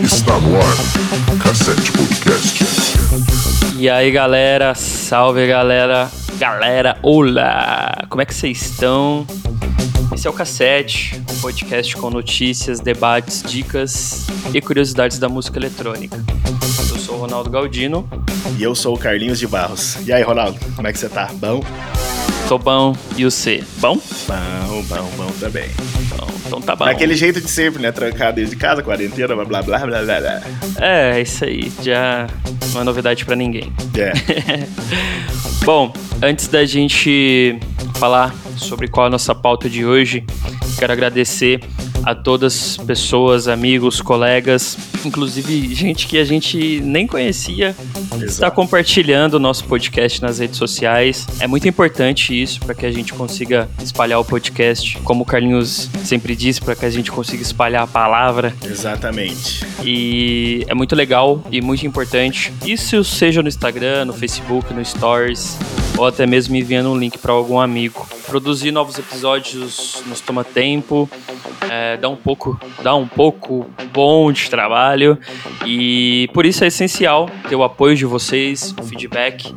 Está no ar, Cassete Podcast. E aí galera, salve galera, galera, olá! Como é que vocês estão? Esse é o Cassete, um podcast com notícias, debates, dicas e curiosidades da música eletrônica. Eu sou o Ronaldo Galdino. E eu sou o Carlinhos de Barros. E aí, Ronaldo, como é que você tá? Bom? Tô bom, e o C? Bom? Bom, bom, bom também. Bom, então tá bom. Daquele jeito de sempre, né? Trancado desde casa, quarentena, blá blá blá blá blá. blá. É, isso aí, já não é novidade pra ninguém. É. Bom, antes da gente falar sobre qual é a nossa pauta de hoje, quero agradecer a todas as pessoas, amigos, colegas, inclusive gente que a gente nem conhecia, está Exato. compartilhando o nosso podcast nas redes sociais. É muito importante isso para que a gente consiga espalhar o podcast, como o Carlinhos sempre diz, para que a gente consiga espalhar a palavra. Exatamente. E é muito legal e muito importante. Isso seja no Instagram, no Facebook, no Stories, ou até mesmo enviando um link para algum amigo. Produzir novos episódios nos toma tempo, é, dá um pouco, dá um pouco bom de trabalho e por isso é essencial ter o apoio de vocês, o feedback,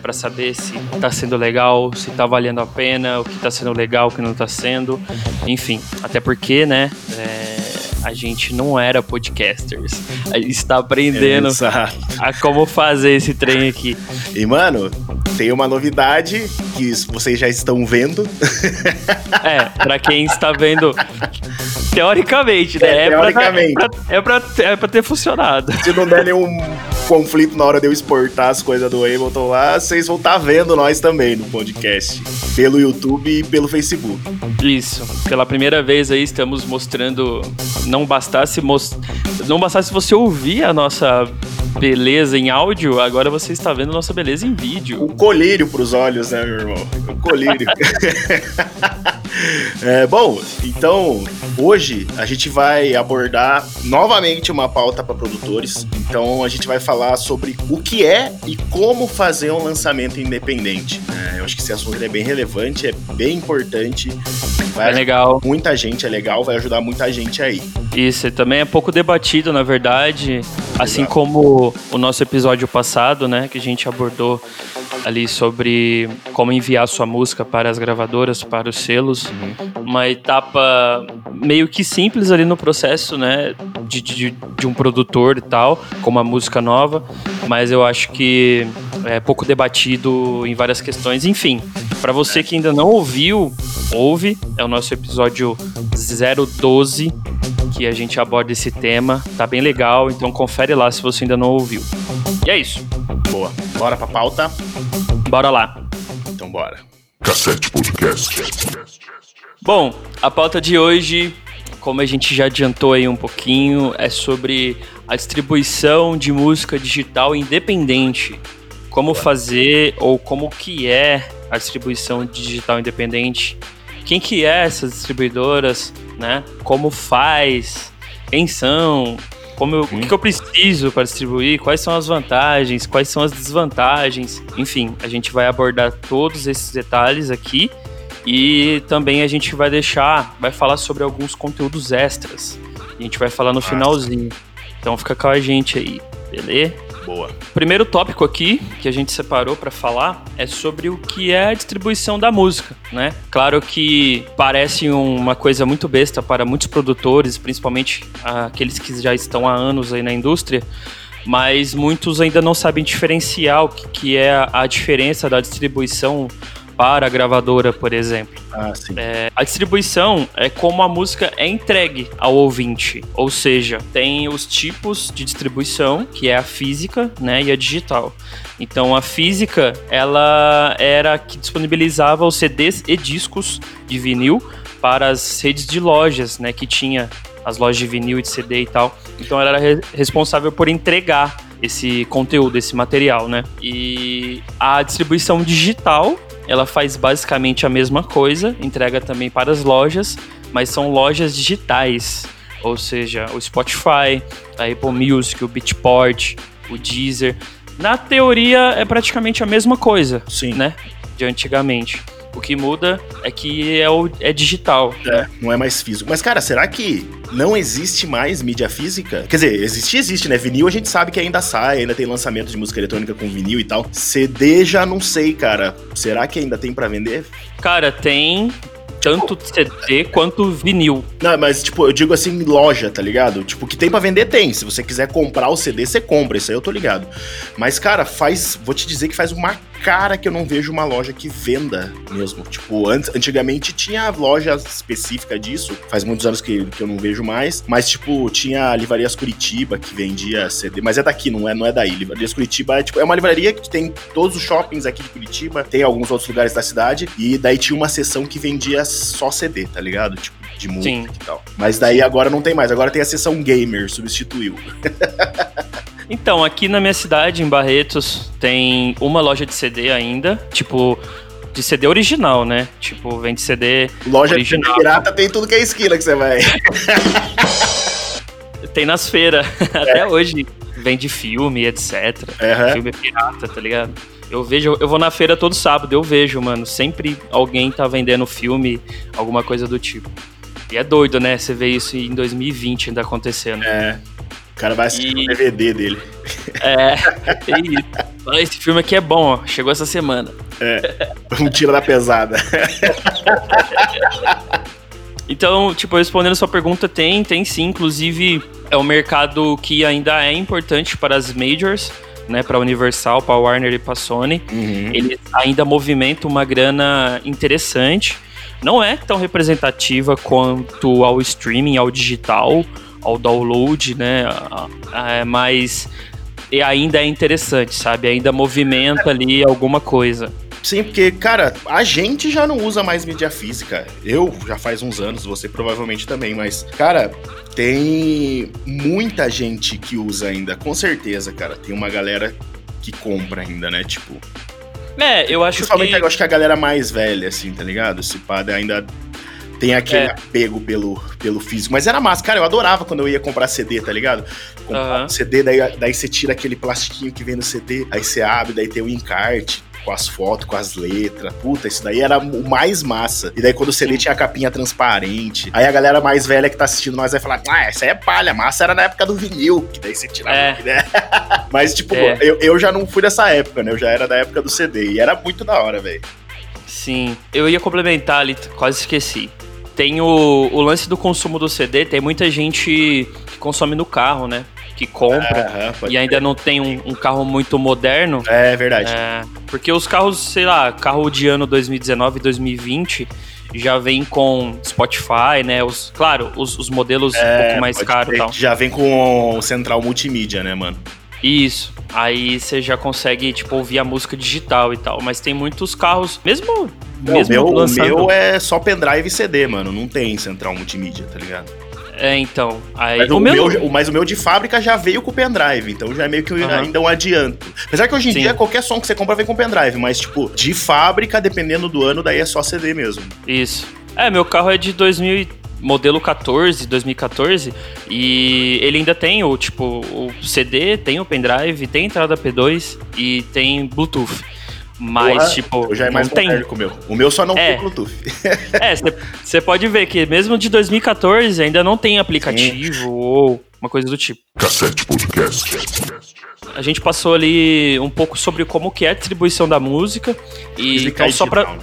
para saber se está sendo legal, se está valendo a pena, o que está sendo legal, o que não está sendo, enfim. Até porque, né? é, a gente não era podcasters. A gente está aprendendo Exato. a como fazer esse trem aqui. E, mano, tem uma novidade que vocês já estão vendo. É, pra quem está vendo, teoricamente, né? É, pra- teoricamente. É pra, é, pra, é pra ter funcionado. Se não der nenhum conflito na hora de eu exportar as coisas do Ableton lá, vocês vão estar vendo nós também no podcast. Pelo YouTube e pelo Facebook. Isso. Pela primeira vez aí estamos mostrando. Não bastasse mos... não bastasse você ouvir a nossa beleza em áudio, agora você está vendo nossa beleza em vídeo. O colírio pros olhos, né, meu irmão? O colírio. É, bom, então hoje a gente vai abordar novamente uma pauta para produtores. Então a gente vai falar sobre o que é e como fazer um lançamento independente. É, eu acho que esse assunto é bem relevante, é bem importante. Vai É legal. Muita gente é legal, vai ajudar muita gente aí. Isso, também é pouco debatido, na verdade, assim Exato. como o nosso episódio passado, né, que a gente abordou ali sobre como enviar sua música para as gravadoras, para os selos, uma etapa meio que simples ali no processo, né, de, de, de um produtor e tal, com uma música nova, mas eu acho que é pouco debatido em várias questões, enfim. Para você que ainda não ouviu, ouve, é o nosso episódio 012 que a gente aborda esse tema. Tá bem legal, então confere lá se você ainda não ouviu. E é isso. Boa. Bora pra pauta? Bora lá. Então bora. Cassete Podcast. Bom, a pauta de hoje, como a gente já adiantou aí um pouquinho, é sobre a distribuição de música digital independente. Como fazer ou como que é a distribuição digital independente? Quem que é essas distribuidoras, né? Como faz? Quem são? Como eu, O que eu preciso para distribuir? Quais são as vantagens? Quais são as desvantagens? Enfim, a gente vai abordar todos esses detalhes aqui e também a gente vai deixar, vai falar sobre alguns conteúdos extras. A gente vai falar no finalzinho. Então fica com a gente aí, beleza? Boa. O primeiro tópico aqui que a gente separou para falar é sobre o que é a distribuição da música, né? Claro que parece uma coisa muito besta para muitos produtores, principalmente aqueles que já estão há anos aí na indústria, mas muitos ainda não sabem diferenciar o que, é a diferença da distribuição para a gravadora, por exemplo. Ah, sim. É, a distribuição é como a música é entregue ao ouvinte, ou seja, tem os tipos de distribuição, que é a física, né, e a digital. Então, a física, ela era a que disponibilizava os CDs e discos de vinil para as redes de lojas, né, que tinha as lojas de vinil e de CD e tal. Então, ela era re- responsável por entregar esse conteúdo, esse material, né? E a distribuição digital ela faz basicamente a mesma coisa, entrega também para as lojas, mas são lojas digitais, ou seja, o Spotify, a Apple Music, o Beatport, o Deezer. Na teoria é praticamente a mesma coisa, Sim. né? de antigamente. O que muda é que é, o, é digital. É, não é mais físico. Mas, cara, será que não existe mais mídia física? Quer dizer, existe, existe, né? Vinil a gente sabe que ainda sai, ainda tem lançamento de música eletrônica com vinil e tal. CD já não sei, cara. Será que ainda tem para vender? Cara, tem, tanto CD quanto vinil. Não, mas tipo, eu digo assim, loja, tá ligado? Tipo, que tem para vender, tem. Se você quiser comprar o CD, você compra. Isso aí eu tô ligado. Mas, cara, faz. Vou te dizer que faz uma cara que eu não vejo uma loja que venda mesmo. Tipo, antes, antigamente tinha loja específica disso. Faz muitos anos que, que eu não vejo mais. Mas, tipo, tinha Livrarias Curitiba que vendia CD. Mas é daqui, não é, não é daí. Livrarias Curitiba é, tipo, é uma livraria que tem todos os shoppings aqui de Curitiba. Tem alguns outros lugares da cidade. E daí tinha uma seção que vendia só CD, tá ligado? Tipo, de música Sim. e tal. Mas daí agora não tem mais. Agora tem a seção gamer, substituiu. Então, aqui na minha cidade, em Barretos, tem uma loja de CD ainda, tipo, de CD original, né? Tipo, vende CD Loja original. de pirata tem tudo que é esquina que você vai. tem nas feiras, é. até hoje. Vende filme, etc. Uhum. Filme pirata, tá ligado? Eu vejo, eu vou na feira todo sábado, eu vejo, mano. Sempre alguém tá vendendo filme, alguma coisa do tipo. E é doido, né? Você vê isso em 2020 ainda acontecendo. É cara vai assistir e... o DVD dele. É, e... esse filme aqui é bom, ó. Chegou essa semana. É, um tiro da pesada. Então, tipo, respondendo a sua pergunta, tem, tem sim. Inclusive, é um mercado que ainda é importante para as majors, né? Para a Universal, para a Warner e para a Sony. Uhum. Ele ainda movimenta uma grana interessante. Não é tão representativa quanto ao streaming, ao digital ao download, né? É, mas e ainda é interessante, sabe? Ainda movimenta ali alguma coisa. Sim, porque, cara, a gente já não usa mais mídia física. Eu já faz uns anos, você provavelmente também, mas, cara, tem muita gente que usa ainda, com certeza, cara. Tem uma galera que compra ainda, né? Tipo. É, eu acho Principalmente que. eu acho que a galera mais velha, assim, tá ligado? Esse padre ainda tem aquele é. apego pelo, pelo físico. Mas era massa, cara. Eu adorava quando eu ia comprar CD, tá ligado? Comprar uhum. CD, daí, daí você tira aquele plastiquinho que vem no CD, aí você abre, daí tem o encarte com as fotos, com as letras. Puta, isso daí era o mais massa. E daí quando o CD tinha a capinha transparente, aí a galera mais velha que tá assistindo nós vai falar: Ah, essa aí é palha, massa era na época do vinil, que daí você tirava, é. né? Mas, tipo, é. eu, eu já não fui dessa época, né? Eu já era da época do CD. E era muito da hora, velho. Sim, eu ia complementar ali, quase esqueci tem o, o lance do consumo do CD, tem muita gente que consome no carro, né? Que compra e ainda ter. não tem um, um, carro muito moderno. É verdade. É, porque os carros, sei lá, carro de ano 2019 2020 já vem com Spotify, né? Os, claro, os, os modelos é, um pouco mais caros e tal. Já vem com central multimídia, né, mano? Isso. Aí você já consegue, tipo, ouvir a música digital e tal. Mas tem muitos carros, mesmo. Não, mesmo meu, lançando... O meu é só pendrive e CD, mano. Não tem central multimídia, tá ligado? É, então. Aí, mas, o, o meu... meu... mas o meu de fábrica já veio com pendrive, então já é meio que uhum. ainda um adianto. Apesar que hoje em Sim. dia qualquer som que você compra vem com pendrive, mas, tipo, de fábrica, dependendo do ano, daí é só CD mesmo. Isso. É, meu carro é de 2000 modelo 14, 2014, e ele ainda tem o tipo o CD, tem o pendrive, tem entrada P2 e tem Bluetooth. Mas, Porra, tipo. Já é mais tem. o meu. O meu só não é. tem Bluetooth. é, você pode ver que mesmo de 2014 ainda não tem aplicativo Sim. ou uma coisa do tipo. Cassete Podcast. A gente passou ali um pouco sobre como que é a distribuição da música. E então, só pra. Né?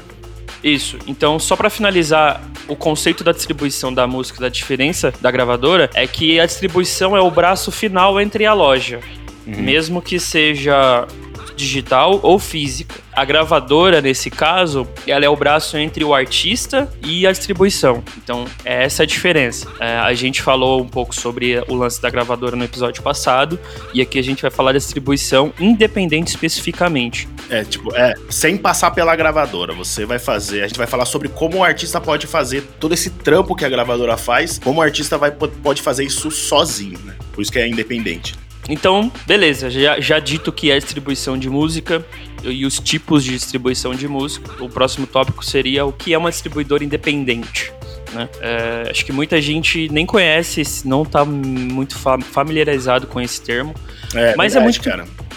Isso. Então, só para finalizar, o conceito da distribuição da música, da diferença da gravadora, é que a distribuição é o braço final entre a loja. Uhum. Mesmo que seja digital ou física. A gravadora, nesse caso, ela é o braço entre o artista e a distribuição. Então, é essa a diferença. É, a gente falou um pouco sobre o lance da gravadora no episódio passado, e aqui a gente vai falar da distribuição independente especificamente. É, tipo, é, sem passar pela gravadora, você vai fazer, a gente vai falar sobre como o artista pode fazer todo esse trampo que a gravadora faz, como o artista vai, pode fazer isso sozinho, né? Por isso que é independente. Então, beleza, já, já dito que é distribuição de música e os tipos de distribuição de música, o próximo tópico seria o que é uma distribuidora independente. Né? É, acho que muita gente nem conhece, não está muito familiarizado com esse termo. É, mas é verdade, é muito. Cara.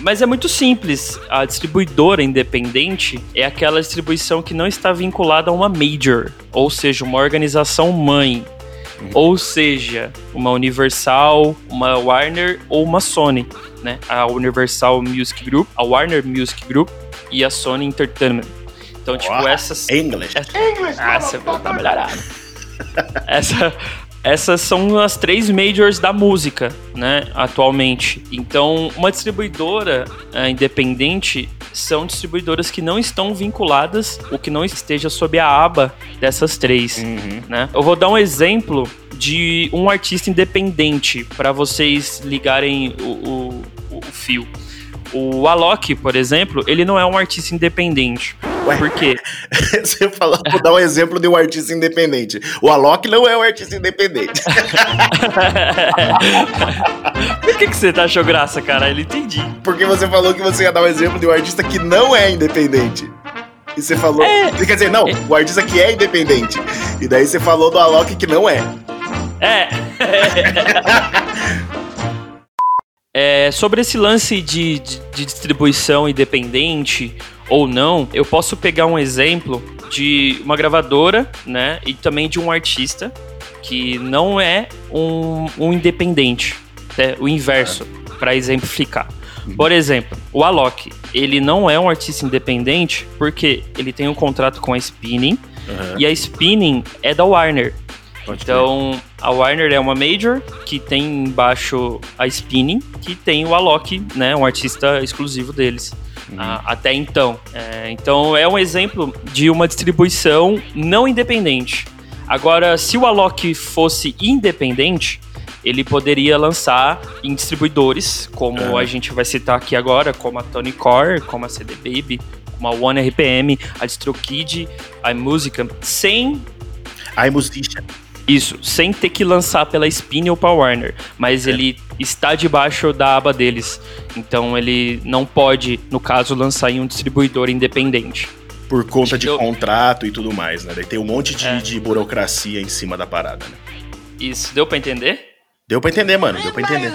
Mas é muito simples. A distribuidora independente é aquela distribuição que não está vinculada a uma major, ou seja, uma organização mãe. Ou seja, uma Universal, uma Warner ou uma Sony, né? A Universal Music Group, a Warner Music Group e a Sony Entertainment. Então, tipo, essas. English. Ah, você tá melhorado. Essa, essas são as três majors da música, né, atualmente. Então, uma distribuidora é, independente são distribuidoras que não estão vinculadas, ou que não esteja sob a aba dessas três, Uhum. né? Eu vou dar um exemplo de um artista independente para vocês ligarem o, o, o fio. O Alok, por exemplo, ele não é um artista independente. Ué? Por quê? Você falou, vou dar um exemplo de um artista independente. O Alok não é um artista independente. Por que, que você tá achou graça, cara? Ele entendi. Porque você falou que você ia dar um exemplo de um artista que não é independente. E você falou. É. Quer dizer, não, o artista que é independente. E daí você falou do Alok que não é. É. É, sobre esse lance de, de- de distribuição independente ou não, eu posso pegar um exemplo de uma gravadora, né, e também de um artista que não é um, um independente, né, o inverso, para exemplificar. Por exemplo, o Alok, ele não é um artista independente porque ele tem um contrato com a Spinning e a Spinning é da Warner. Pode. Então, a Warner é uma major que tem embaixo a Spinning, que tem o Alok, né, um artista exclusivo deles. ah, até então. É, então, é um exemplo de uma distribuição não independente. Agora, se o Alok fosse independente, ele poderia lançar em distribuidores, como É. a gente vai citar aqui agora, como a Tony Core, como a CD Baby, como a One RPM, a DistroKid, a Música, sem Ai, musician. Isso, sem ter que lançar pela Spin ou pela Warner, mas ele está debaixo da aba deles. Então ele não pode, no caso, lançar em um distribuidor independente. Por conta de Eu- contrato e tudo mais, né? Daí tem um monte de, É. de burocracia em cima da parada, né? Isso deu pra entender? Deu pra entender, mano. Deu pra entender.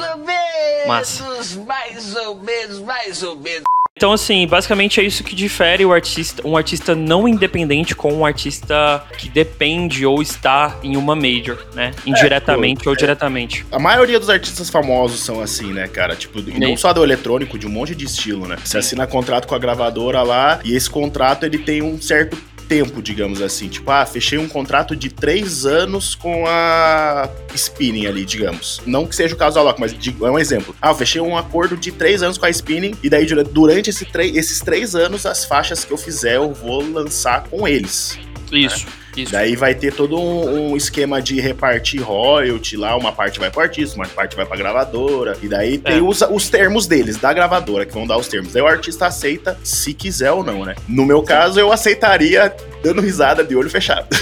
Mais ou menos, mais ou menos, mais ou menos. Então, assim, basicamente é isso que difere o artista, um artista não independente com um artista que depende ou está em uma major, né? Indiretamente pô, ou é. diretamente. A maioria dos artistas famosos são assim, né, cara? Tipo, e não só do eletrônico, de um monte de estilo, né? Você assina contrato com a gravadora lá e esse contrato ele tem um certo tempo, digamos assim. Tipo, ah, fechei um contrato de três anos com a Spinning ali, digamos. Não que seja o caso da Alok, mas digo- é um exemplo. Ah, eu fechei um acordo de três anos com a Spinning e daí dura- durante esse esses três anos as faixas que eu fizer eu vou lançar com eles. Isso, isso. Daí vai ter todo um, um esquema de repartir royalty lá, uma parte vai pro artista, uma parte vai pra gravadora, e daí tem É. os, os termos deles, da gravadora, que vão dar os termos. Daí o artista aceita se quiser ou não, né? No meu caso, eu aceitaria dando risada de olho fechado.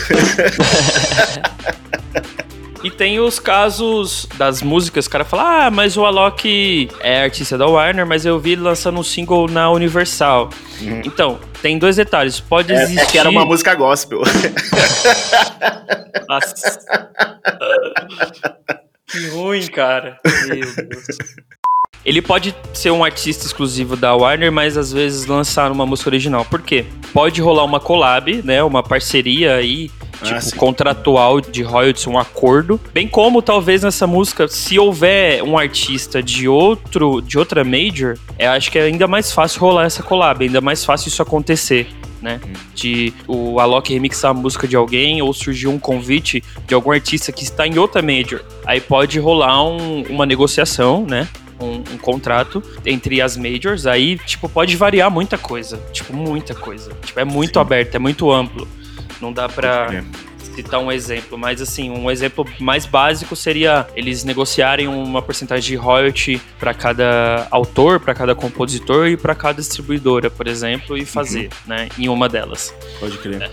E tem os casos das músicas, o cara fala, ah, mas o Alok é artista da Warner, mas eu vi ele lançando um single na Universal. Uhum. Então, tem dois detalhes. Pode É, existir... é que era uma música gospel. Nossa. que ruim, cara. Meu Deus. Ele pode ser um artista exclusivo da Warner, mas às vezes lançar uma música original. Por quê? Pode rolar uma collab, né? Uma parceria aí, tipo, sim. contratual de royalties, um acordo. Bem como talvez nessa música, se houver um artista de outro, de outra major, eu acho que é ainda mais fácil rolar essa collab, ainda mais fácil isso acontecer. Né? De o Alok remixar a música de alguém ou surgir um convite de algum artista que está em outra major. Aí pode rolar um- uma negociação, né? Um, um contrato entre as majors, aí, tipo, pode variar muita coisa. Tipo, muita coisa. Tipo, é muito Sim. aberto, é muito amplo. Não dá pra É. citar um exemplo, mas assim, um exemplo mais básico seria eles negociarem uma porcentagem de royalty para cada autor, para cada compositor e para cada distribuidora, por exemplo, e fazer, né, em uma delas. Pode crer.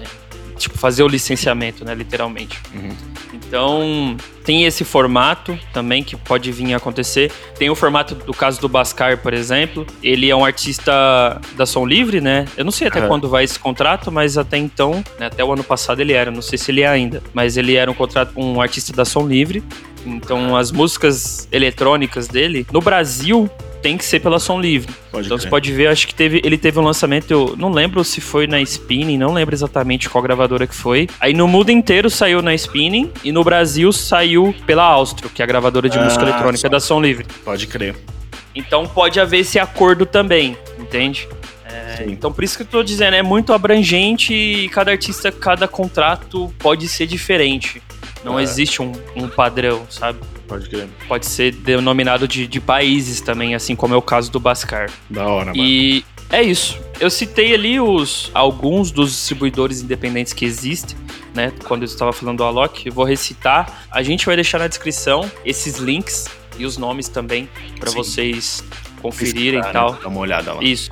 Tipo, fazer o licenciamento, né, literalmente. Uhum. Então, tem esse formato também que pode vir a acontecer. Tem o formato do caso do Bascar, por exemplo. Ele é um artista da Som Livre, né? Eu não sei até Aham. quando vai esse contrato, mas até então, né, até o ano passado ele era, não sei se ele é ainda, mas ele era um contrato com um artista da Som Livre. Então, as músicas eletrônicas dele, no Brasil, tem que ser pela Som Livre. Pode então crer. você pode ver, acho que teve, ele teve um lançamento, eu não lembro se foi na Spinning, não lembro exatamente qual gravadora que foi. Aí no mundo inteiro saiu na Spinning e no Brasil saiu pela Austro, que é a gravadora de Ah, música eletrônica só. da Som Livre. Pode crer. Então pode haver esse acordo também, entende? É, então por isso que eu tô dizendo, é muito abrangente e cada artista, cada contrato pode ser diferente. Não É. existe um, um padrão, sabe? Pode crer. Pode ser denominado de, de países também, assim como é o caso do Bascar. Da hora, mano. E é isso. Eu citei ali os alguns dos distribuidores independentes que existem, né? Quando eu estava falando do Alok, eu vou recitar. A gente vai deixar na descrição esses links e os nomes também para vocês conferirem e tal. né? Dá uma olhada lá. Isso.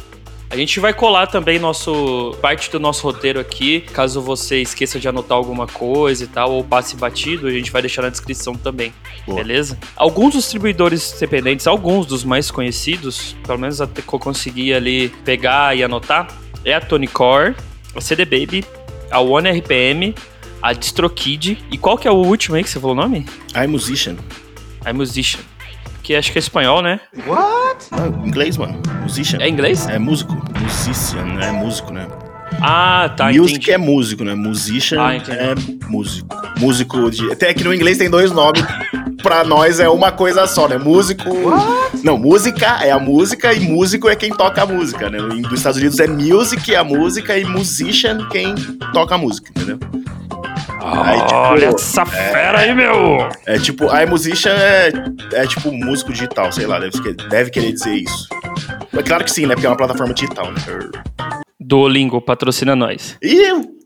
A gente vai colar também nosso parte do nosso roteiro aqui, caso você esqueça de anotar alguma coisa e tal, ou passe batido, a gente vai deixar na descrição também. Boa. Beleza? Alguns distribuidores independentes, alguns dos mais conhecidos, pelo menos até que eu consegui ali pegar e anotar, é a Tony Core, a CD Baby, a One RPM, a DistroKid e qual que é o último aí que você falou o nome? I Musician. Que acho que é espanhol, né? Ah, inglês, mano. Musician. É inglês? É músico. Musician, né? É músico, né? Ah, tá, Music entendi. é músico, né? Musician Ah, é músico. Músico de. Até que no inglês tem dois nomes. pra nós é uma coisa só, né? Músico. Não, música é a música e músico é quem toca a música, né? Dos Estados Unidos é music, a música, e musician quem toca a música, entendeu? Aí, tipo, Olha essa fera aí, meu! É tipo, a musician é, é tipo músico digital, sei lá, deve, deve querer dizer isso. Mas claro que sim, né? Porque é uma plataforma digital, né? Duolingo patrocina nós. Ih!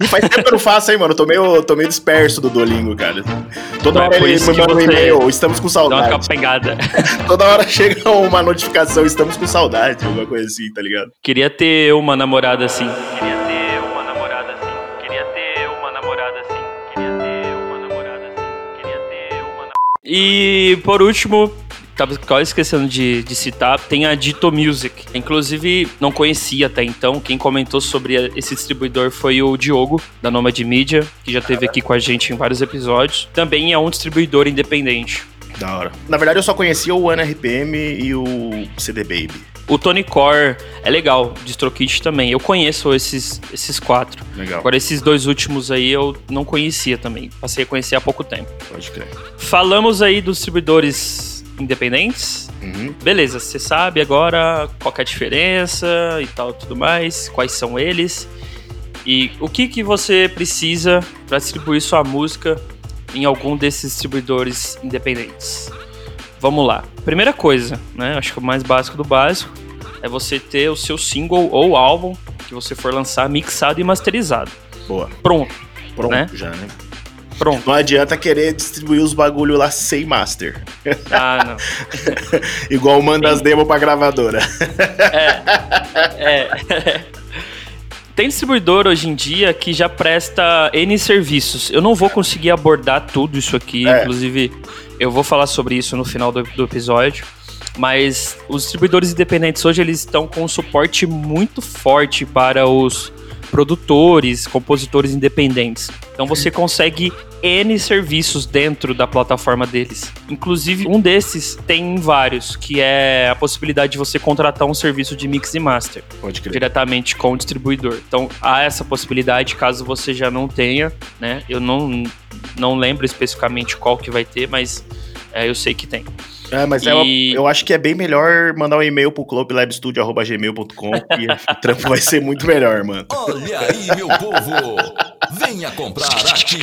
E faz tempo que eu não faço, hein, mano? Eu tô meio, tô meio disperso do Duolingo, cara. Toda Mas hora ele isso me que manda um você e-mail, estamos com Dá uma saudade. pegada. Toda hora chega uma notificação, estamos com saudade, alguma coisa assim, tá ligado? Queria ter uma namorada assim. Queria E por último, tava quase esquecendo de, de citar, tem a Dito Music. Inclusive, não conhecia até então. Quem comentou sobre esse distribuidor foi o Diogo, da Nomad Media, que já esteve aqui com a gente em vários episódios. Também é um distribuidor independente. Da hora. Na verdade, eu só conhecia o One RPM e o CD Baby. O Tony Core é legal, DistroKit também. Eu conheço esses, esses quatro. Legal, Agora, esses dois últimos aí eu não conhecia também. Passei a conhecer há pouco tempo. pode crer. Falamos aí dos distribuidores independentes. Uhum. Beleza, você sabe agora qual que é a diferença e tal, tudo mais, quais são eles. E o que, que você precisa para distribuir sua música em algum desses distribuidores independentes? Vamos lá. Primeira coisa, né? Acho que o mais básico do básico é você ter o seu single ou álbum que você for lançar mixado e masterizado. Boa. Pronto, Pronto Né? já, né? pronto. Não adianta querer distribuir os bagulho lá sem master. Ah, não. Igual manda as demos pra gravadora. É. Tem distribuidor hoje em dia que já presta N serviços. Eu não vou conseguir abordar tudo isso aqui, É. inclusive eu vou falar sobre isso no final do, do episódio. Mas os distribuidores independentes hoje eles estão com um suporte muito forte para os produtores, compositores independentes. Então você consegue N serviços dentro da plataforma deles. Inclusive, um desses tem vários, que é a possibilidade de você contratar um serviço de mix e master Pode crer. diretamente com o distribuidor. Então, há essa possibilidade, caso você já não tenha, né? Eu não, não lembro especificamente qual que vai ter, mas é, eu sei que tem. É, mas E- eu, eu acho que é bem melhor mandar um e-mail pro clublabstudio.gmail.com que o trampo vai ser muito melhor, mano. Olha aí, meu povo! Venha comprar aqui.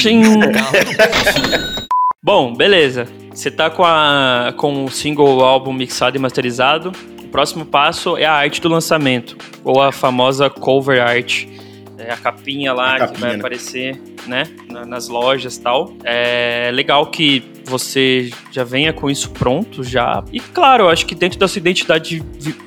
Bom, beleza. Você tá com, a, com o single álbum mixado e masterizado. O próximo passo é a arte do lançamento, ou a famosa cover art. É a capinha lá A que capinha, vai né? aparecer, né, na- nas lojas e tal. É legal que você já venha com isso pronto já. E claro, eu acho que dentro da sua identidade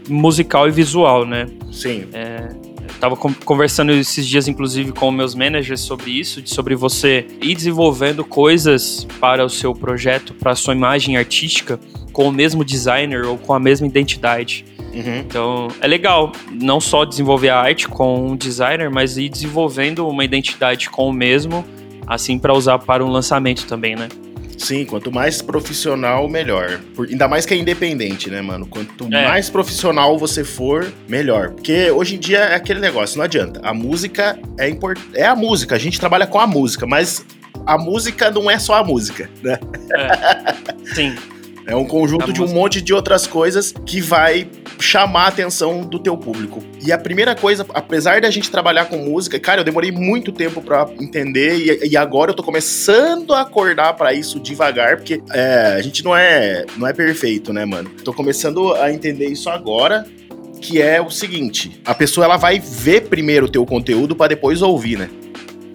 musical e visual, né? Sim. Eu tava con- conversando esses dias, inclusive, com meus managers sobre isso, sobre você ir desenvolvendo coisas para o seu projeto, para a sua imagem artística, com o mesmo designer ou com a mesma identidade. Uhum. Então, é legal não só desenvolver a arte com um designer, mas ir desenvolvendo uma identidade com o mesmo, assim, para usar para um lançamento também, né? Sim, quanto mais profissional, melhor. Por- ainda mais que é independente, né, mano? Quanto É. mais profissional você for, melhor. Porque hoje em dia é aquele negócio, não adianta. A música é importante. É a música, a gente trabalha com a música, mas a música não é só a música, né? Sim. É um conjunto de um música. monte de outras coisas que vai chamar a atenção do teu público. E a primeira coisa, apesar da gente trabalhar com música, cara, eu demorei muito tempo pra entender e, e agora eu tô começando a acordar pra isso devagar, porque é, a gente não é, não é perfeito, né, mano? Tô começando a entender isso agora. Que é o seguinte, a pessoa ela vai ver primeiro o teu conteúdo pra depois ouvir, né?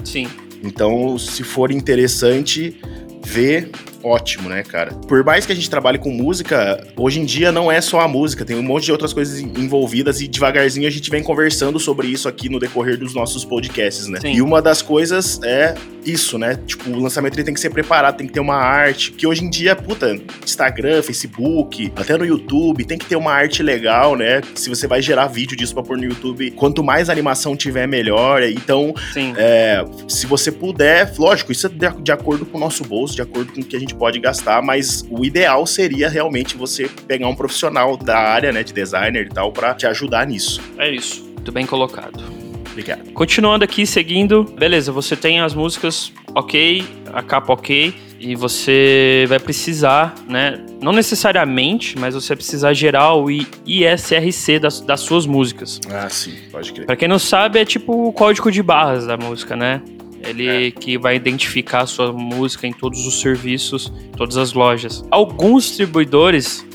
Sim. Então, se for interessante ver, ótimo, né, cara? Por mais que a gente trabalhe com música, hoje em dia não é só a música, tem um monte de outras coisas en- envolvidas e devagarzinho a gente vem conversando sobre isso aqui no decorrer dos nossos podcasts, né? Sim. E uma das coisas é isso, né? Tipo, o lançamento ele tem que ser preparado, tem que ter uma arte, que hoje em dia, puta, Instagram, Facebook, até no YouTube, tem que ter uma arte legal, né? Se você vai gerar vídeo disso pra pôr no YouTube, quanto mais animação tiver, melhor. Então, Sim. é, se você puder, lógico, isso é de, de acordo com o nosso bolso, de acordo com o que a gente pode gastar, mas o ideal seria realmente você pegar um profissional da área, né, de designer e tal, pra te ajudar nisso. É isso. Muito bem colocado. Obrigado. Continuando aqui, seguindo. Beleza, você tem as músicas ok, a capa ok. E você vai precisar, né? Não necessariamente, mas você vai precisar gerar o ISRC das, das suas músicas. Ah, sim, pode crer. Pra quem não sabe, é tipo o código de barras da música, né? Ele que vai identificar a sua música em todos os serviços, todas as lojas. Alguns distribuidores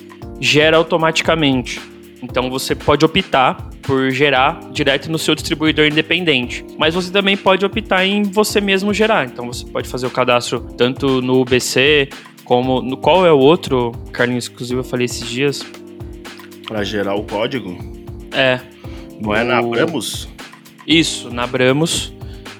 geram automaticamente. Então você pode optar por gerar direto no seu distribuidor independente. Mas você também pode optar em você mesmo gerar. Então você pode fazer o cadastro tanto no UBC como no qual é o outro, Carlinhos, inclusive eu falei esses dias. Pra gerar o código, É, não é na Abramos? Isso, na Abramos.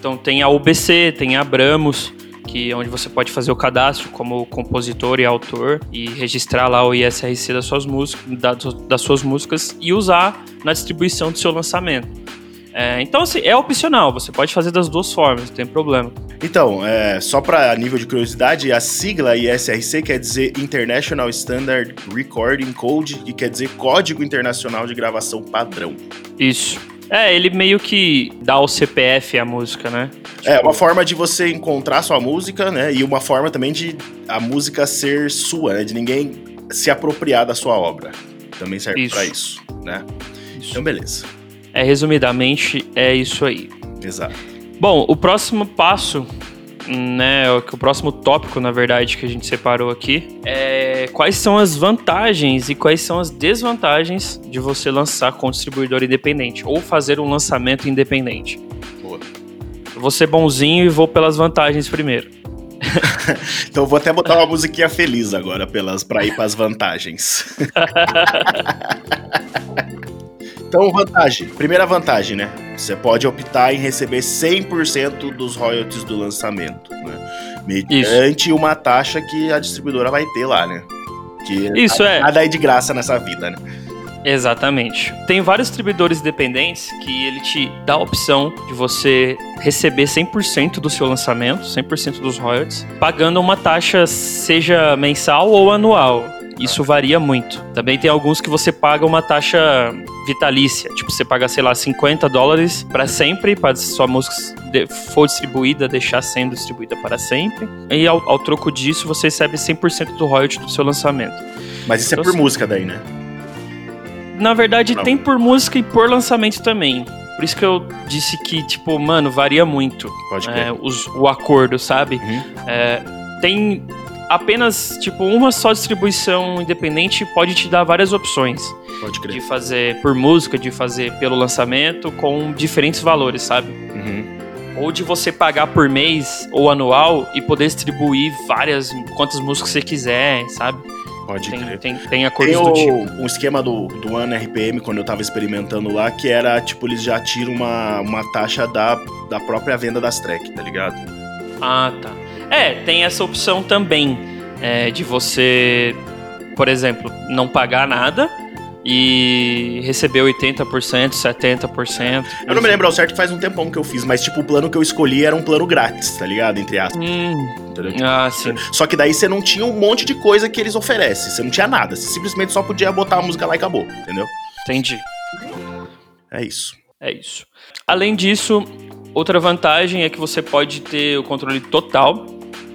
Então tem a UBC, tem a Abramos, que é onde você pode fazer o cadastro como compositor e autor e registrar lá o ISRC das suas músicas, da- das suas músicas e usar na distribuição do seu lançamento. É, então, assim, é opcional, você pode fazer das duas formas, não tem problema. Então, é, só para nível de curiosidade, a sigla ISRC quer dizer International Standard Recording Code, que quer dizer Código Internacional de Gravação Padrão. Isso. É, ele meio que dá o CPF à música, né? É uma forma de você encontrar sua música, né? E uma forma também de a música ser sua, né? De ninguém se apropriar da sua obra. Também serve pra isso, né? Isso. Então, beleza. É, resumidamente, é isso aí. Exato. Bom, o próximo passo, né, o que- o próximo tópico, na verdade, que a gente separou aqui, é quais são as vantagens e quais são as desvantagens de você lançar com distribuidor independente ou fazer um lançamento independente. Boa. Eu vou ser bonzinho e vou pelas vantagens primeiro. Então eu vou até botar uma musiquinha feliz agora pelas, pra ir pras vantagens. então, vantagem. Primeira vantagem, né? Você pode optar em receber 100% dos royalties do lançamento, né? Mediante uma taxa que a distribuidora vai ter lá, né? Que Isso é. nada é de graça nessa vida, né? Exatamente. Tem vários distribuidores independentes que ele te dá a opção de você receber 100% do seu lançamento, 100% dos royalties, pagando uma taxa seja mensal ou anual. Isso varia muito. Também tem alguns que você paga uma taxa vitalícia, tipo você paga, sei lá, 50 dólares para sempre, para sua música for distribuída, deixar sendo distribuída para sempre. E ao, ao troco disso, você recebe 100% do royalty do seu lançamento. Mas isso é Eu por sei. música daí, né? Na verdade, Não. tem por música e por lançamento também. Por isso que eu disse que, tipo, mano, varia muito Pode é, os- o acordo, sabe? Uhum. É, tem apenas, tipo, uma só distribuição independente pode te dar várias opções Pode de crer. fazer por música, de fazer pelo lançamento, com diferentes valores, sabe? Uhum. Ou de você pagar por mês ou anual e poder distribuir várias, quantas músicas você quiser, sabe? Pode Tem, crer. tem, tem acordos Tem do o- tipo. um esquema do, do ano RPM, quando eu tava experimentando lá, que era, tipo, eles já tiram uma, uma taxa da, da própria venda das tracks, tá ligado? Ah, tá. É, tem essa opção também é, de você, por exemplo, não pagar nada, e receber 80%, 70%. Eu não me lembro ao certo, faz um tempão que eu fiz, mas tipo, o plano que eu escolhi era um plano grátis, tá ligado? Entre aspas. Hum, entendeu? ah, sim. Só que daí você não tinha um monte de coisa que eles oferecem. Você não tinha nada. Você simplesmente só podia botar a música lá e acabou, entendeu? Entendi. É isso. É isso. Além disso, outra vantagem é que você pode ter o controle total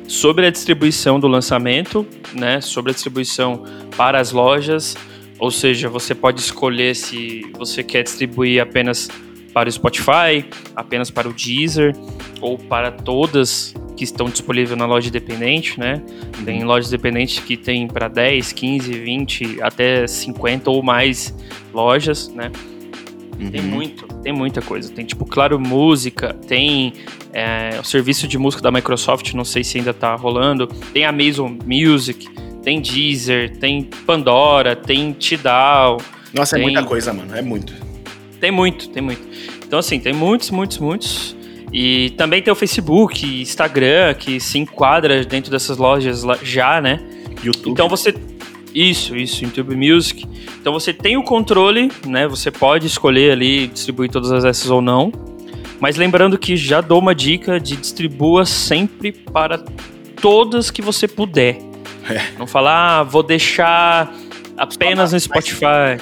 sobre a distribuição do lançamento, né? Sobre a distribuição para as lojas. Ou seja, você pode escolher se você quer distribuir apenas para o Spotify, apenas para o Deezer ou para todas que estão disponíveis na loja independente, né? Tem lojas independentes que tem para 10, 15, 20, até 50 ou mais lojas, né? Tem Uhum. muito, tem muita coisa. Tem tipo, claro, música, tem é, o serviço de música da Microsoft, não sei se ainda tá rolando. Tem Amazon Music, tem Deezer, tem Pandora, tem Tidal. Nossa, é Tem- muita coisa, mano. É muito. Tem muito, tem muito. Então, assim, tem muitos, muitos, muitos. E também tem o Facebook, Instagram, que se enquadra dentro dessas lojas já, né? YouTube. Então você. Isso, isso, YouTube Music. Então você tem o controle, né? Você pode escolher ali distribuir todas as essas ou não. Mas lembrando que já dou uma dica de distribua sempre para todas que você puder. É. Não falar, ah, vou deixar apenas no Spotify.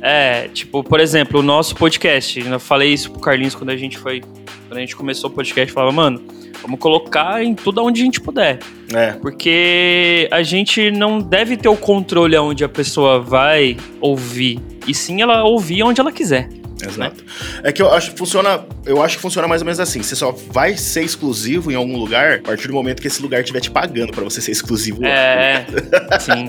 É, tipo, por exemplo, o nosso podcast. Eu falei isso pro Carlinhos quando a gente foi. Quando a gente começou o podcast, falava, mano, vamos colocar em tudo onde a gente puder. É. Porque a gente não deve ter o controle aonde a pessoa vai ouvir. E sim ela ouvir onde ela quiser. Exato. É que eu acho que funciona. Eu acho que funciona mais ou menos assim. Você só vai ser exclusivo em algum lugar a partir do momento que esse lugar estiver te pagando pra você ser exclusivo. lá. É, sim.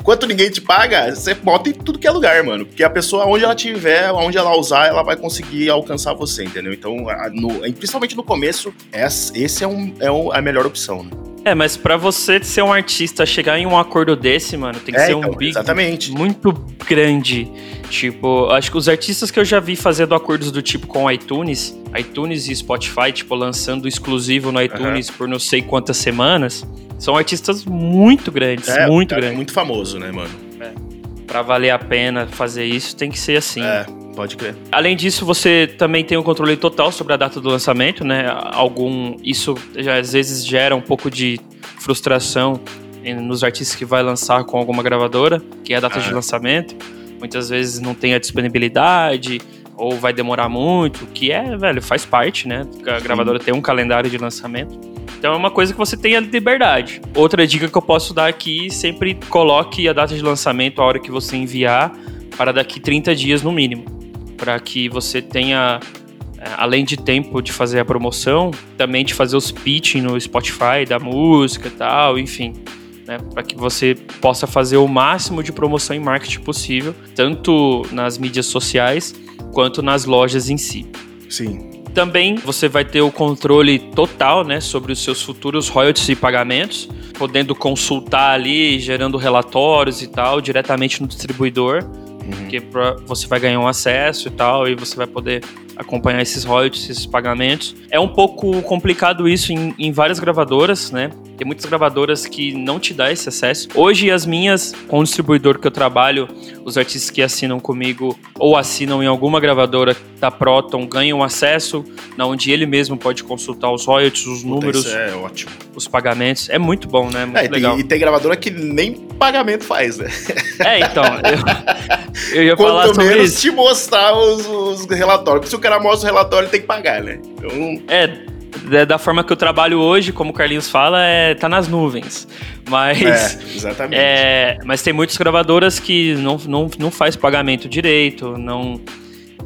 Enquanto ninguém te paga, você bota em tudo que é lugar, mano. Porque a pessoa, onde ela tiver, onde ela usar, ela vai conseguir alcançar você, entendeu? Então, no- principalmente no começo, essa- esse é, um, é um- a melhor opção, né? É, mas pra você ser um artista, chegar em um acordo desse, mano, tem que É, ser então, um big exatamente. muito grande. Tipo, acho que os artistas que eu já vi fazendo acordos do tipo com iTunes, iTunes e Spotify, tipo, lançando exclusivo no iTunes por não sei quantas semanas, são artistas muito grandes, É, muito é grandes. muito famoso, né, mano? Pra valer a pena fazer isso, tem que ser assim. É, pode crer. Além disso, você também tem o controle total sobre a data do lançamento, né? Algum isso já às vezes gera um pouco de frustração nos artistas que vai lançar com alguma gravadora, que é a data Ah. de lançamento. Muitas vezes não tem a disponibilidade ou vai demorar muito, que é, velho, faz parte, né? A gravadora tem um calendário de lançamento. Então é uma coisa que você tem a liberdade. Outra dica que eu posso dar aqui, sempre coloque a data de lançamento, a hora que você enviar, para daqui 30 dias no mínimo. Para que você tenha, é, além de tempo de fazer a promoção, também de fazer os pitching no Spotify da música e tal, enfim. Né, para que você possa fazer o máximo de promoção e marketing possível, tanto nas mídias sociais quanto nas lojas em si. Sim. Também você vai ter o controle total né, sobre os seus futuros royalties e pagamentos, podendo consultar ali, gerando relatórios e tal, diretamente no distribuidor, porque pra- você vai ganhar um acesso e tal, e você vai poder acompanhar esses royalties, esses pagamentos. É um pouco complicado isso em, em várias gravadoras, né? Tem muitas gravadoras que não te dá esse acesso. Hoje, as minhas, com o distribuidor que eu trabalho, os artistas que assinam comigo ou assinam em alguma gravadora da Proton ganham acesso, na onde ele mesmo pode consultar os royalties, os Puta, números, é ótimo. os pagamentos. É muito bom, né? Muito É, e, tem, legal. e tem gravadora que nem pagamento faz, né? É, então, eu, eu ia falar Quanto sobre menos isso. te mostrar os, os relatórios. Se o cara mostra o relatório, ele tem que pagar, né? Então, É, da- forma que eu trabalho hoje, como o Carlinhos fala, é tá nas nuvens. Mas, é, exatamente. é, mas tem muitas gravadoras que não, não, não faz pagamento direito, não,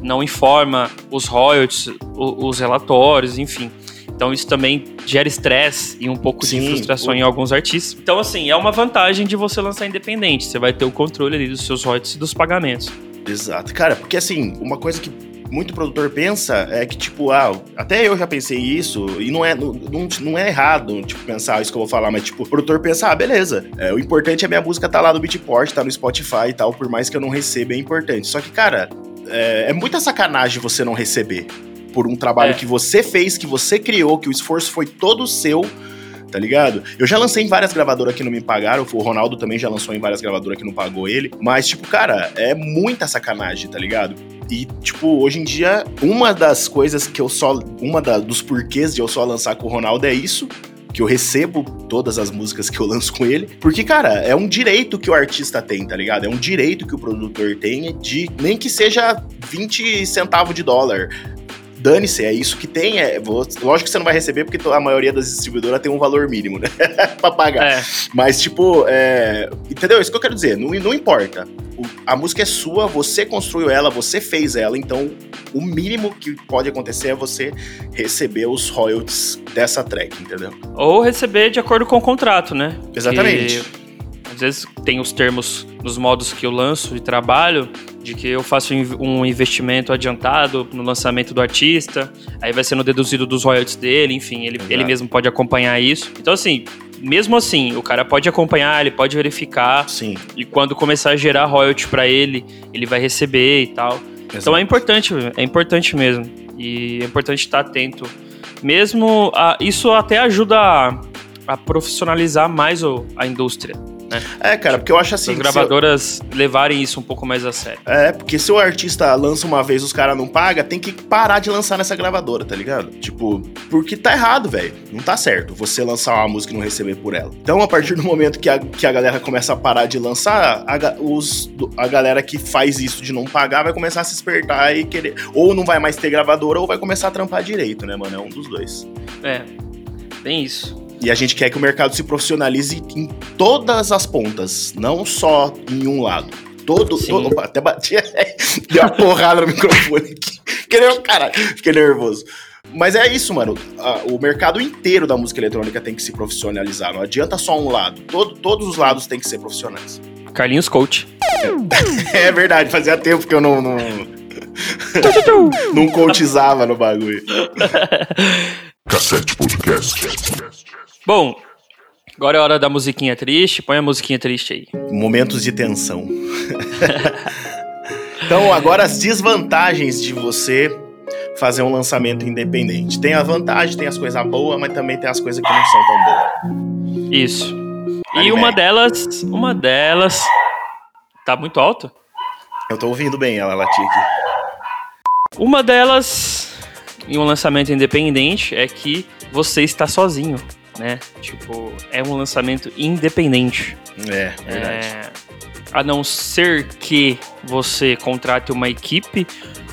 não informa os royalties, os relatórios, enfim. Então isso também gera estresse e um pouco Sim, de frustração o- em alguns artistas. Então, assim, é uma vantagem de você lançar independente. Você vai ter o controle ali dos seus royalties e dos pagamentos. Exato. Cara, porque assim, uma coisa que muito produtor pensa é que, tipo, ah, até eu já pensei isso, e não é, não, não- é errado, tipo, pensar isso que eu vou falar, mas, tipo, o produtor pensa, ah, beleza, é, o importante é a minha música tá lá no Beatport, tá no Spotify e tal, por mais que eu não receba, é importante. Só que, cara, é, é muita sacanagem você não receber por um trabalho É. que você fez, que você criou, que o esforço foi todo seu, tá ligado? Eu já lancei em várias gravadoras que não me pagaram, o Ronaldo também já lançou em várias gravadoras que não pagou ele, mas, tipo, cara, é muita sacanagem, tá ligado? E, tipo, hoje em dia, uma das coisas que eu só. Uma da, dos porquês de eu só lançar com o Ronaldo é isso. Que eu recebo todas as músicas que eu lanço com ele. Porque, cara, é um direito que o artista tem, tá ligado? É um direito que o produtor tem de. Nem que seja 20 centavos de dólar dane-se, é isso que tem. É, vou- lógico que você não vai receber, porque a maioria das distribuidoras tem um valor mínimo, né? pra pagar. É, Mas, tipo, é, entendeu? Isso que eu quero dizer. Não, não importa. O- a música é sua, você construiu ela, você fez ela, então o mínimo que pode acontecer é você receber os royalties dessa track, entendeu? ou receber de acordo com o contrato, né? Exatamente. Que, às vezes tem os termos nos modos que eu lanço e trabalho, de que eu faço um investimento adiantado no lançamento do artista, aí vai sendo deduzido dos royalties dele, enfim, ele, Exato. ele mesmo pode acompanhar isso. Então, assim, mesmo assim, o cara pode acompanhar, ele pode verificar, Sim. e quando começar a gerar royalty pra ele, ele vai receber e tal. Então é importante, é importante mesmo. E é importante estar atento. Mesmo a- isso até ajuda a, a profissionalizar mais o- a indústria. É, cara, porque eu acho assim. As gravadoras levarem isso um pouco mais a sério. eu- é, porque se o artista lança uma vez os caras não pagam, tem que parar de lançar nessa gravadora, tá ligado? Tipo, porque tá errado, velho. Não tá certo você lançar uma música e não receber por ela. Então, a partir do momento que a, que a galera começa a parar de lançar, a, os, a galera que faz isso de não pagar vai começar a se espertar e querer. Ou não vai mais ter gravadora, ou vai começar a trampar direito, né, mano? É um dos dois. É, tem isso. E a gente quer que o mercado se profissionalize em todas as pontas, não só em um lado. Todo, todo opa, até bati, deu uma porrada no microfone aqui. Que nem- Cara, fiquei nervoso. Mas é isso, mano. O mercado inteiro da música eletrônica tem que se profissionalizar. Não adianta só um lado. Todo- todos os lados têm que ser profissionais. Carlinhos Coach. É verdade, fazia tempo que eu não. Não, não coachizava no bagulho. Cassete Podcast. Bom, agora é hora da musiquinha triste. Põe a musiquinha triste aí. Momentos de tensão. então, agora as desvantagens de você fazer um lançamento independente. Tem a vantagem, tem as coisas boas, mas também tem as coisas que não são tão boas. Isso. E uma delas, uma delas. Tá muito alto? Eu tô ouvindo bem ela latir aqui. Uma delas, em um lançamento independente, é que você está sozinho, né? Tipo, é um lançamento independente. É, verdade. É, a não ser que você contrate uma equipe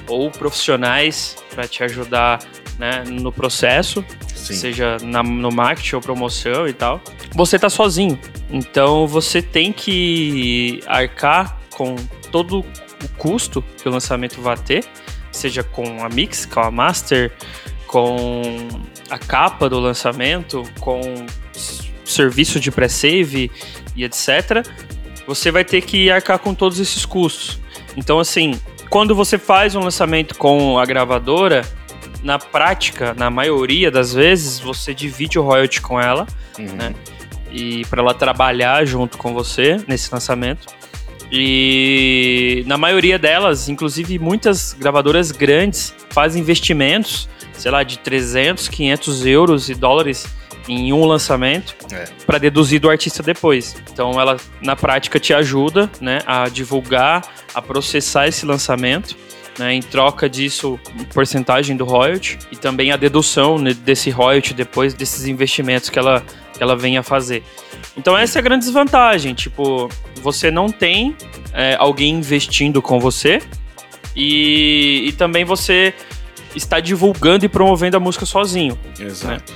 ou profissionais para te ajudar né, no processo, Sim. seja na- no marketing ou promoção e tal. Você tá sozinho. Então você tem que arcar com todo o custo que o lançamento vai ter, seja com a mix, com a master, com a capa do lançamento, com serviço de pré-save e etc. Você vai ter que arcar com todos esses custos. Então, assim, quando você faz um lançamento com a gravadora, na prática, na maioria das vezes, você divide o royalty com ela Uhum. né? e para ela trabalhar junto com você nesse lançamento. E na maioria delas, inclusive muitas gravadoras grandes fazem investimentos, sei lá, de 300, 500 euros e dólares em um lançamento É. para deduzir do artista depois. Então ela na prática te ajuda, né, a divulgar, a processar esse lançamento, né, em troca disso, porcentagem do royalty e também a dedução né, desse royalty depois desses investimentos que ela que ela venha a fazer. Então essa é a grande desvantagem, tipo, você não tem é, alguém investindo com você e, e também você está divulgando e promovendo a música sozinho. Exato.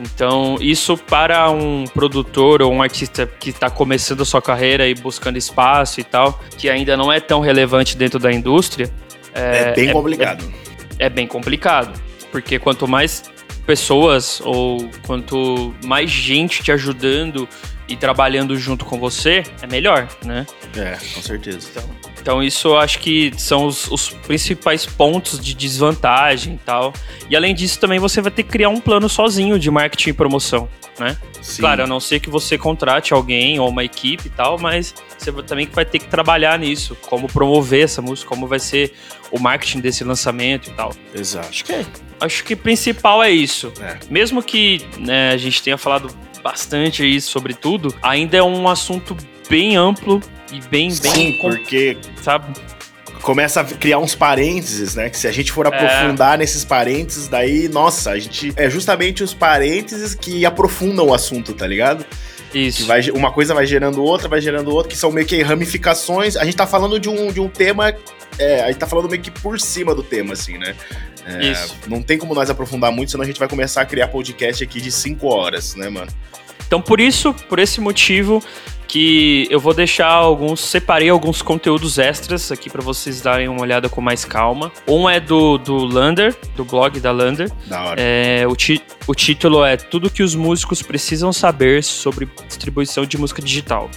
Então, isso para um produtor ou um artista que está começando a sua carreira e buscando espaço e tal, que ainda não é tão relevante dentro da indústria, É, bem complicado. é bem complicado. Porque quanto mais pessoas ou quanto mais gente te ajudando e trabalhando junto com você, é melhor, né? É, com certeza. Então isso eu acho que são os, os principais pontos de desvantagem e tal. E além disso, também você vai ter que criar um plano sozinho de marketing e promoção, né? Sim. Claro, a não ser que você contrate alguém ou uma equipe e tal, mas você também vai ter que trabalhar nisso, como promover essa música, como vai ser o marketing desse lançamento e tal. Exato. Acho que, acho que o principal é isso. É. Mesmo que né, a gente tenha falado bastante aí sobre tudo, ainda é um assunto bem amplo e bem, bem, Sim, porque sabe? começa a criar uns parênteses, né? Que se a gente for aprofundar nesses parênteses, daí, nossa, a gente. É justamente os parênteses que aprofundam o assunto, tá ligado? Isso. vai, uma coisa vai gerando outra, vai gerando outra, que são meio que ramificações. A gente tá falando de um, de um tema. É, a gente tá falando meio que por cima do tema, assim, né? É, Isso. Não tem como nós aprofundar muito, senão a gente vai começar a criar podcast aqui de 5 horas, né, mano? Então, por isso, por esse motivo, que eu vou deixar alguns, separei alguns conteúdos extras aqui pra vocês darem uma olhada com mais calma. Um é do, do Lander, do blog da Lander. Da hora. É, o, ti- o título é Tudo que os músicos precisam saber sobre distribuição de música digital.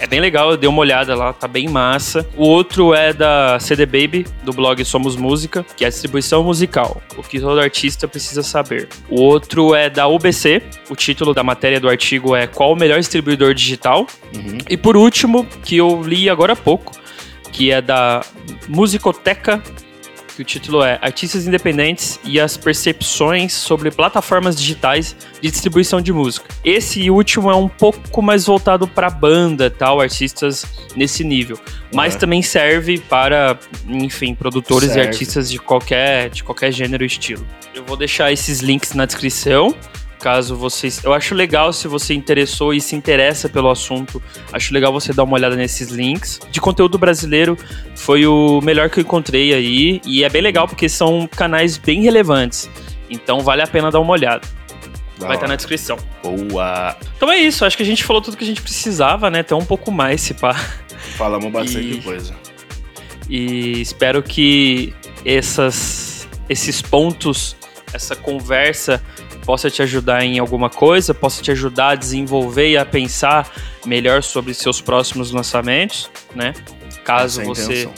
É, bem legal, eu dei uma olhada lá, tá bem massa. O outro é da CD Baby, do blog Somos Música, que é a distribuição musical, o que todo artista precisa saber. O outro é da UBC, o título da matéria do artigo é Qual o melhor distribuidor digital? Uhum. E por último, que eu li agora há pouco, que é da Musicoteca, que o título é Artistas Independentes e as Percepções sobre Plataformas Digitais de Distribuição de Música. Esse último é um pouco mais voltado para banda, tal, artistas nesse nível, mas Uhum. também serve para, enfim, produtores Serve. e artistas de qualquer, de qualquer gênero e estilo. Eu vou deixar esses links na descrição. Caso vocês. Eu acho legal se você interessou e se interessa pelo assunto. Acho legal você dar uma olhada nesses links. De conteúdo brasileiro, foi o melhor que eu encontrei aí. E é bem legal porque são canais bem relevantes. Então vale a pena dar uma olhada. Da Vai estar na hora. descrição. Boa! Então é isso. Acho que a gente falou tudo que a gente precisava, né? Até um pouco mais, se pá. Falamos bastante E- coisa. E espero que essas, esses pontos, essa conversa possa te ajudar em alguma coisa, possa te ajudar a desenvolver e a pensar melhor sobre seus próximos lançamentos, né? Caso é você,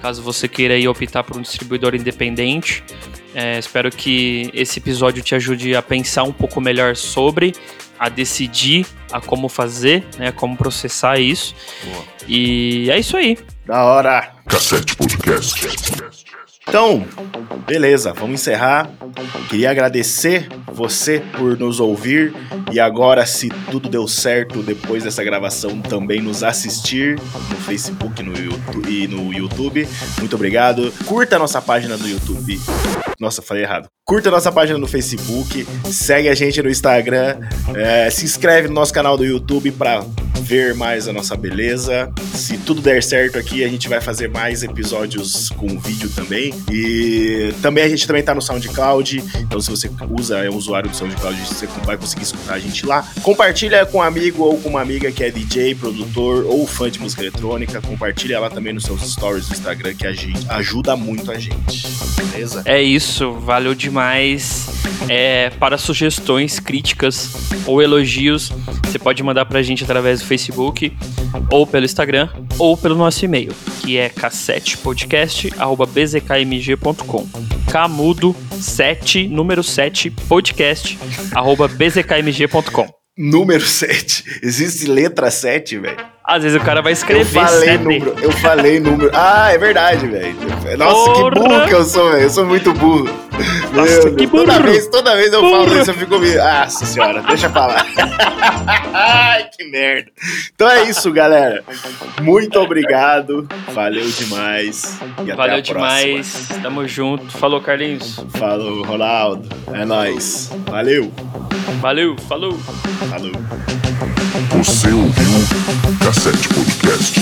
caso você queira aí optar por um distribuidor independente, é, espero que esse episódio te ajude a pensar um pouco melhor sobre, a decidir a como fazer, né? Como processar isso. Boa. E é isso aí. Da hora! Cassete Podcast. Então, beleza, vamos encerrar. Queria agradecer você por nos ouvir e agora, se tudo deu certo depois dessa gravação, também nos assistir no Facebook no YouTube, e no YouTube. Muito obrigado. Curta a nossa página do YouTube. Nossa, falei errado. Curta nossa página no Facebook, segue a gente no Instagram, é, se inscreve no nosso canal do YouTube para ver mais a nossa beleza. Se tudo der certo aqui, a gente vai fazer mais episódios com vídeo também. E também a gente também tá no SoundCloud. Então, se você usa, é um usuário do SoundCloud, você vai conseguir escutar a gente lá. Compartilha com um amigo ou com uma amiga que é DJ, produtor ou fã de música eletrônica. Compartilha lá também nos seus stories do Instagram, que ajuda muito a gente. Beleza? É isso, valeu demais. É, para sugestões, críticas ou elogios, você pode mandar pra gente através do Facebook, ou pelo Instagram, ou pelo nosso e-mail, que é cassetepodcast.bzkmg.com. Camudo 7, número 7, podcast, arroba bzkmg.com. Número 7. Existe letra 7, velho. Às vezes o cara vai Eu escrever falei sete. número. Eu falei número. Ah, é verdade, velho. Nossa, Porra. que burro que eu sou, velho. Eu sou muito burro. Nossa, Meu que. Toda vez, toda vez eu Burro. falo isso, eu fico me. Nossa senhora, deixa eu falar. Ai, que merda. Então é isso, galera. Muito obrigado. Valeu demais. E até Valeu a demais, próxima. tamo junto. Falou, Carlinhos. Falou, Ronaldo. É nóis. Valeu. Valeu, falou. Falou. Você ouviu Cassete Podcast.